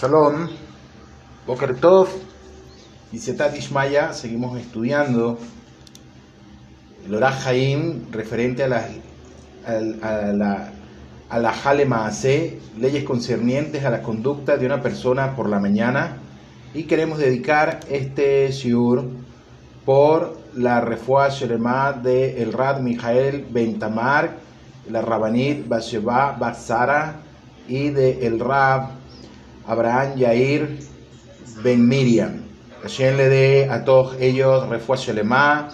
Shalom, Boker Tov. Y Setat Ishmaya, seguimos estudiando el Orah Haim referente a la, a, la, a la Hale Maaseh, leyes concernientes a la conducta de una persona por la mañana, y queremos dedicar este shiur por la refuá Sheremá de el Rad Mijael Bentamar, la Rabanit Basheba Basara y de el Rab Abraham Yair Ben Miriam. Hashem le dé a todos ellos refuá Shelema,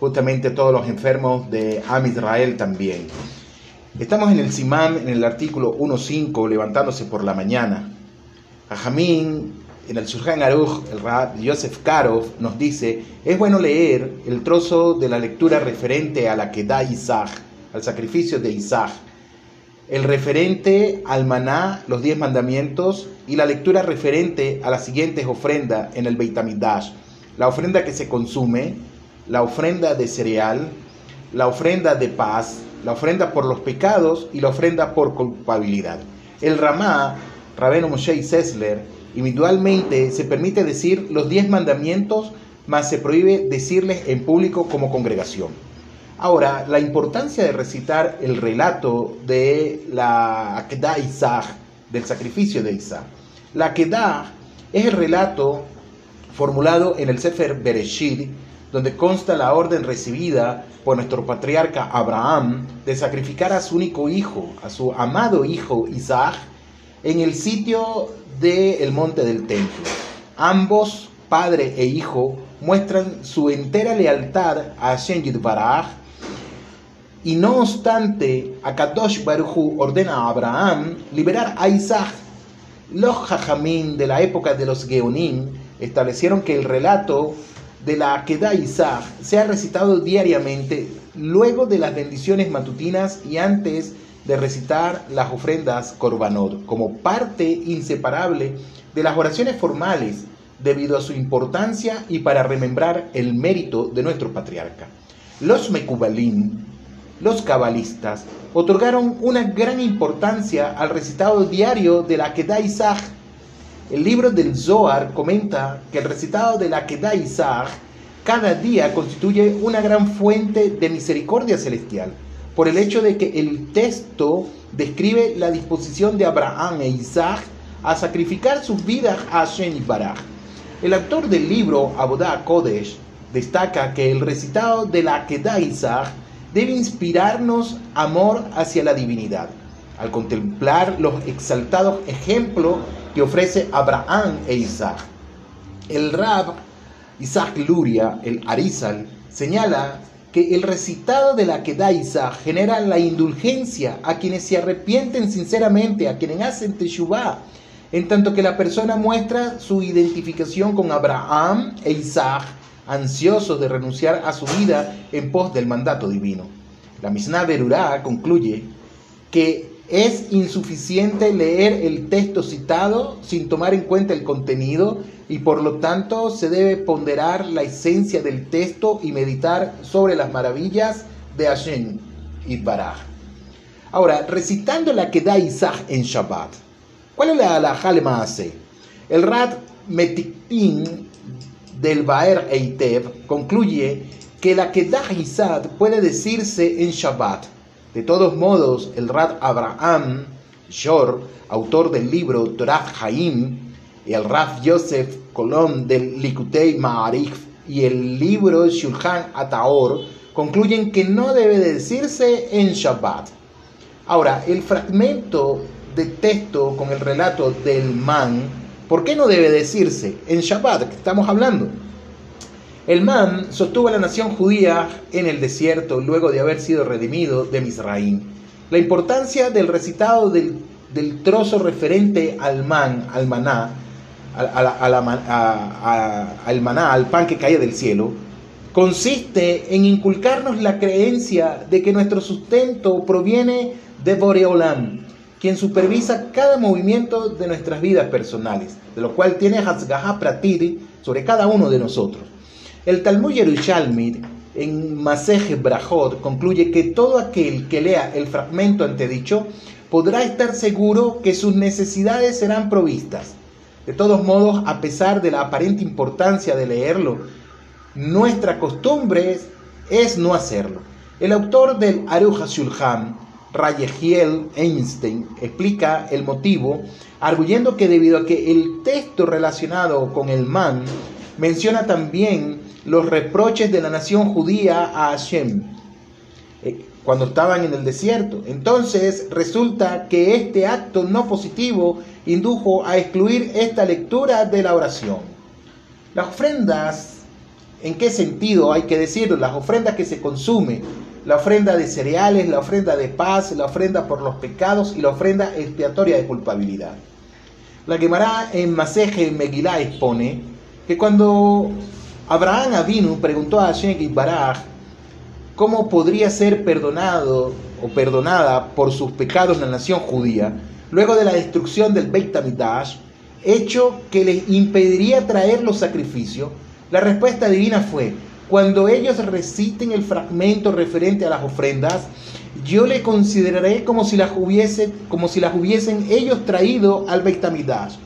justamente todos los enfermos de Am Israel también. Estamos en el Simán, en el artículo 1.5, levantándose por la mañana. Jamín, en el Surjan Aruch, el Rab Yosef Karov nos dice, es bueno leer el trozo de la lectura referente a la que da Isaac, al sacrificio de Isaac, el referente al maná, los diez mandamientos, y la lectura referente a las siguientes ofrendas en el Beit HaMikdash. La ofrenda que se consume, la ofrenda de cereal, la ofrenda de paz, la ofrenda por los pecados y la ofrenda por culpabilidad. El Ramá, Rabeno Moshe Sessler, individualmente se permite decir los diez mandamientos, mas se prohíbe decirles en público como congregación. Ahora, la importancia de recitar el relato de la Akedah Isaac, del sacrificio de Isaac. La Akedah es el relato formulado en el Sefer Bereshit, donde consta la orden recibida por nuestro patriarca Abraham de sacrificar a su único hijo, a su amado hijo Isaac, en el sitio del monte del templo. Ambos, padre e hijo, muestran su entera lealtad a Hashem Baraj y no obstante, Akadosh Baruchu ordena a Abraham liberar a Isaac. Los Jajamín de la época de los Geonim establecieron que el relato de la Akedah Isaac sea recitado diariamente luego de las bendiciones matutinas y antes de recitar las ofrendas Korbanot, como parte inseparable de las oraciones formales, debido a su importancia y para remembrar el mérito de nuestro patriarca. Los Mekubalim los cabalistas otorgaron una gran importancia al recitado diario de la Kedah Isaac. El libro del Zohar comenta que el recitado de la Kedah Isaac cada día constituye una gran fuente de misericordia celestial, por el hecho de que el texto describe la disposición de Abraham e Isaac a sacrificar sus vidas a Hashem y. El autor del libro Abodá Kodesh destaca que el recitado de la Kedah Isaac debe inspirarnos amor hacia la divinidad. Al contemplar los exaltados ejemplos que ofrece Abraham e Isaac. El Rab Isaac Luria, el Arizal, señala que el recitado de la da Isaac genera la indulgencia a quienes se arrepienten sinceramente, a quienes hacen teshuvah, en tanto que la persona muestra su identificación con Abraham e Isaac ansiosos de renunciar a su vida en pos del mandato divino. La Mishnah Berurá concluye que es insuficiente leer el texto citado sin tomar en cuenta el contenido y por lo tanto se debe ponderar la esencia del texto y meditar sobre las maravillas de Hashem y Baraj. Ahora, recitando la que da Isaac en Shabbat, ¿cuál es la halajá? El Rat Metiktin del Baer Eitev concluye que la Kedah Isad puede decirse en Shabbat. De todos modos, el Rad Abraham Shor, autor del libro Torah Haim, el Raf Yosef Colón del Likutei Ma'arif y el libro Shulchan Ataor concluyen que no debe decirse en Shabbat. Ahora, el fragmento de texto con el relato del man ¿Por qué no debe decirse en Shabbat que estamos hablando? El man sostuvo a la nación judía en el desierto luego de haber sido redimido de Misraín. La importancia del recitado del, trozo referente al man, al maná, al maná, al pan que cae del cielo, consiste en inculcarnos la creencia de que nuestro sustento proviene de Boreolam, quien supervisa cada movimiento de nuestras vidas personales, de lo cual tiene Hatzgaha Pratiri sobre cada uno de nosotros. El Talmud Yerushalmi en Masej Brahot concluye que todo aquel que lea el fragmento antedicho podrá estar seguro que sus necesidades serán provistas. De todos modos, a pesar de la aparente importancia de leerlo, nuestra costumbre es no hacerlo. El autor del Aruja Shulchan, Rayehiel Einstein, explica el motivo, arguyendo que debido a que el texto relacionado con el man menciona también los reproches de la nación judía a Hashem eh, cuando estaban en el desierto. Entonces resulta que este acto no positivo indujo a excluir esta lectura de la oración. Las ofrendas, ¿en qué sentido hay que decirlo? Las ofrendas que se consumen, la ofrenda de cereales, la ofrenda de paz, la ofrenda por los pecados y la ofrenda expiatoria de culpabilidad. La quemará en Maseje Megilá expone que cuando Abraham Avinu preguntó a Hashem Baraj cómo podría ser perdonado o perdonada por sus pecados la nación judía, luego de la destrucción del Beit HaMikdash, hecho que les impediría traer los sacrificios, la respuesta divina fue, cuando ellos reciten el fragmento referente a las ofrendas, yo le consideraré como si las, hubiese, como si las hubiesen ellos traído al Beit HaMikdash,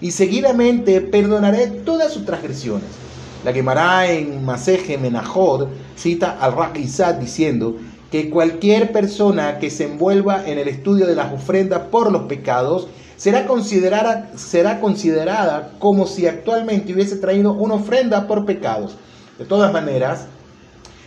y seguidamente perdonaré todas sus transgresiones. La quemará en Maseje cita al Rakizat diciendo, que cualquier persona que se envuelva en el estudio de las ofrendas por los pecados será considerada, será considerada como si actualmente hubiese traído una ofrenda por pecados. De todas maneras,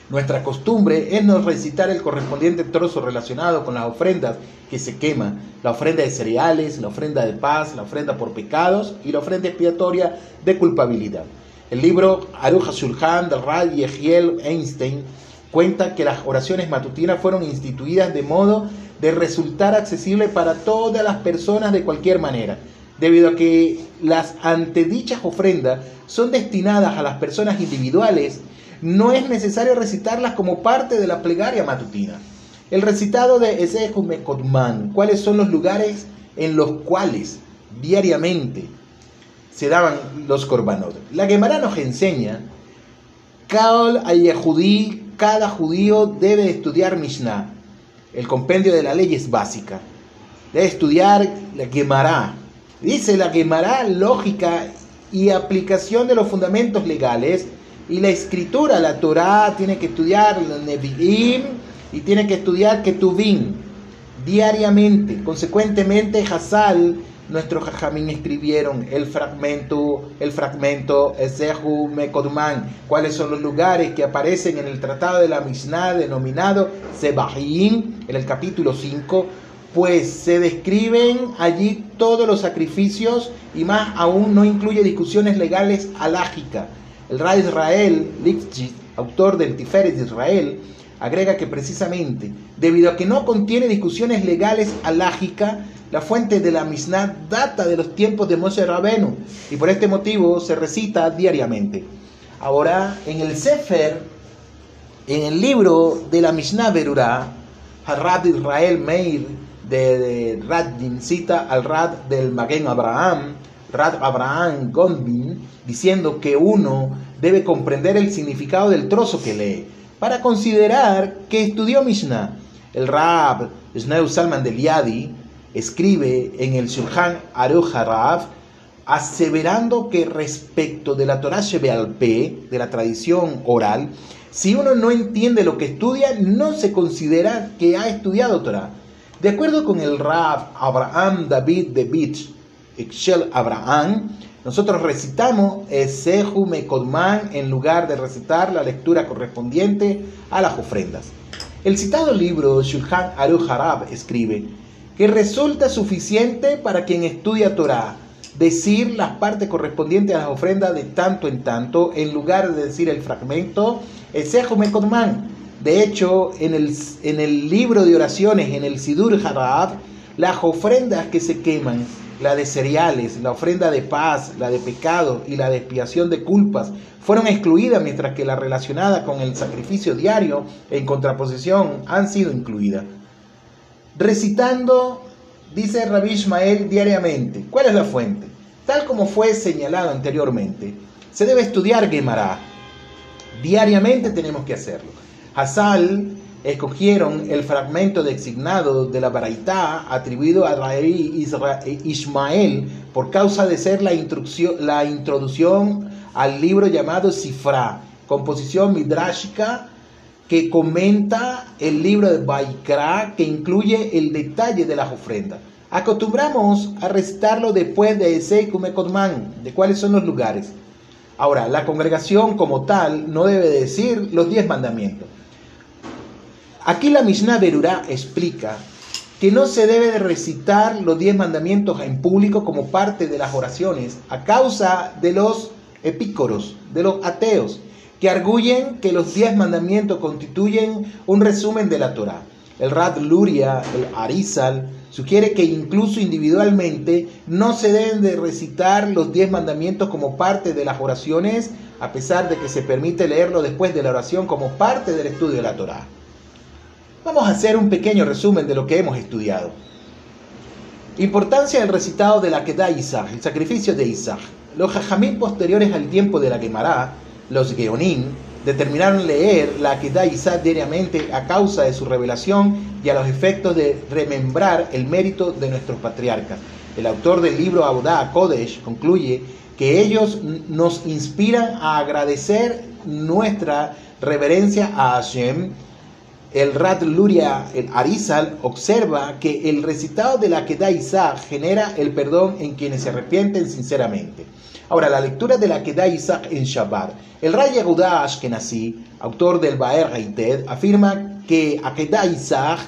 nuestra costumbre es no recitar el correspondiente trozo relacionado con las ofrendas que se queman, la ofrenda de cereales, la ofrenda de paz, la ofrenda por pecados y la ofrenda expiatoria de culpabilidad. El libro Aruja Shulchan del Rad Yehiel Einstein cuenta que las oraciones matutinas fueron instituidas de modo de resultar accesible para todas las personas de cualquier manera, debido a que las antedichas ofrendas son destinadas a las personas individuales, no es necesario recitarlas como parte de la plegaria matutina. El recitado de Ezehume Kotman, cuáles son los lugares en los cuales diariamente se daban los korbanot. La Gemara nos enseña, cada judío debe estudiar Mishnah. El compendio de la ley es básica. Debe estudiar la Gemara. Dice la Gemara lógica y aplicación de los fundamentos legales y la escritura, la Torah, tiene que estudiar el Nevi'im y tiene que estudiar Ketuvim diariamente. Consecuentemente, Hazal nuestros jajamín escribieron el fragmento, el fragmento Ezehu Mekodman, cuáles son los lugares que aparecen en el tratado de la Mishnah denominado Sebahim, en el capítulo 5, pues se describen allí todos los sacrificios y más aún no incluye discusiones legales alágicas. El Ra Israel, Lipschitz, autor del Tiferet de Israel, agrega que precisamente debido a que no contiene discusiones legales alágicas, la fuente de la Mishnah data de los tiempos de Moshe Rabenu y por este motivo se recita diariamente. Ahora, en el Sefer, en el libro de la Mishnah Berurah, Rad Israel Meir de, de cita al Rad del Magen Abraham, Rad Abraham Gondin, diciendo que uno debe comprender el significado del trozo que lee para considerar que estudió Mishnah. El Rab Sneu Salman del Yadi escribe en el Shulchan Aruch Harav, aseverando que respecto de la Torah Shebealpe, de la tradición oral, si uno no entiende lo que estudia, no se considera que ha estudiado Torah. De acuerdo con el Rav Abraham David de Beach, Excel Abraham, nosotros recitamos Esehu Mekodman en lugar de recitar la lectura correspondiente a las ofrendas. El citado libro Shulchan Aruch Harav escribe, que resulta suficiente para quien estudia Torah decir las partes correspondientes a las ofrendas de tanto en tanto, en lugar de decir el fragmento, Esejo Mekodman. De hecho, en el, libro de oraciones, en el Sidur Harab, las ofrendas que se queman, la de cereales, la ofrenda de paz, la de pecado y la de expiación de culpas, fueron excluidas, mientras que la relacionada con el sacrificio diario, en contraposición, han sido incluidas recitando, dice Rabbi Ismael, diariamente. ¿Cuál es la fuente? Tal como fue señalado anteriormente, se debe estudiar Gemara. Diariamente tenemos que hacerlo. Hasal escogieron el fragmento designado de la Baraitá atribuido a Raí Ismael por causa de ser la, la introducción al libro llamado Sifra, composición midrashica que comenta el libro de Baikra, que incluye el detalle de las ofrendas. Acostumbramos a recitarlo después de ese Kumekotman, de cuáles son los lugares. Ahora, la congregación como tal no debe decir los diez mandamientos. Aquí la Mishnah Berurá explica que no se debe de recitar los diez mandamientos en público como parte de las oraciones a causa de los epícoros, de los ateos, que arguyen que los diez mandamientos constituyen un resumen de la Torah. El Rad Luria, el Arizal, sugiere que incluso individualmente no se deben de recitar los diez mandamientos como parte de las oraciones, a pesar de que se permite leerlo después de la oración como parte del estudio de la Torah. Vamos a hacer un pequeño resumen de lo que hemos estudiado. Importancia del recitado de la Kedah Isaac, el sacrificio de Isaac. Los jajamín posteriores al tiempo de la Gemara, los Geonim, determinaron leer la Kedah Isaac diariamente a causa de su revelación y a los efectos de remembrar el mérito de nuestros patriarcas. El autor del libro Audá Kodesh concluye que ellos nos inspiran a agradecer nuestra reverencia a Hashem el Rat Luria, el Arizal, observa que el recitado de la Kedah Isaac genera el perdón en quienes se arrepienten sinceramente. Ahora, la lectura de la Kedah Isaac en Shabbat. El Ray Yehuda Ashkenazi, autor del Baer Haited, afirma que Akedah Isaac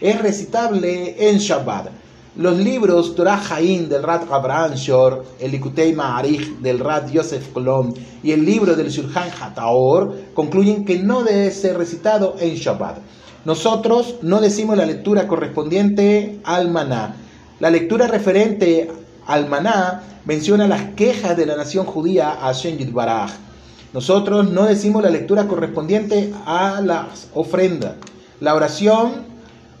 es recitable en Shabbat. Los libros Torah Haim del Rat Abraham Shor, el Likutei Ma'arich del Rat Yosef Kolom y el libro del Shulchan Hataor concluyen que no debe ser recitado en Shabbat. Nosotros no decimos la lectura correspondiente al maná. La lectura referente al maná menciona las quejas de la nación judía a Shen Baraj. Nosotros no decimos la lectura correspondiente a las ofrendas. La oración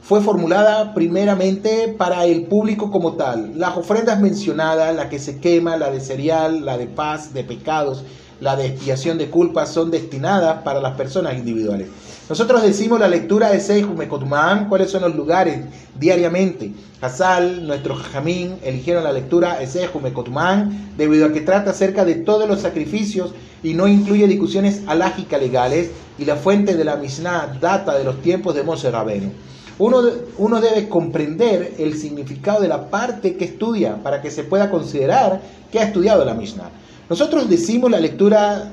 fue formulada primeramente para el público como tal. Las ofrendas mencionadas, la que se quema, la de cereal, la de paz, de pecados, la de expiación de culpas, son destinadas para las personas individuales. Nosotros decimos la lectura de Seihu Mekotumán, cuáles son los lugares diariamente. Hazal, nuestro jamín, eligieron la lectura de Seihu Mekotumán debido a que trata acerca de todos los sacrificios y no incluye discusiones alágicas legales y la fuente de la Mishnah data de los tiempos de Moshe Rabenu. Uno, debe comprender el significado de la parte que estudia para que se pueda considerar que ha estudiado la Mishnah. Nosotros decimos la lectura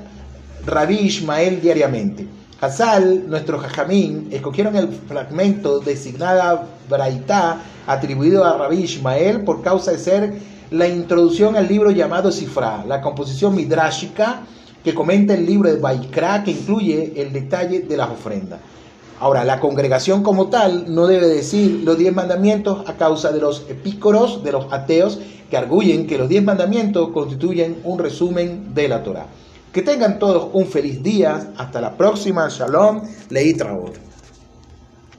Rabí Ismael diariamente. Hazal, nuestro jajamín, escogieron el fragmento designada Braitá atribuido a Rabí Ismael por causa de ser la introducción al libro llamado Sifra, la composición midrashica que comenta el libro de Baikra que incluye el detalle de las ofrendas. Ahora, la congregación como tal no debe decir los diez mandamientos a causa de los epícoros, de los ateos, que arguyen que los diez mandamientos constituyen un resumen de la Torah. Que tengan todos un feliz día. Hasta la próxima. Shalom. Leit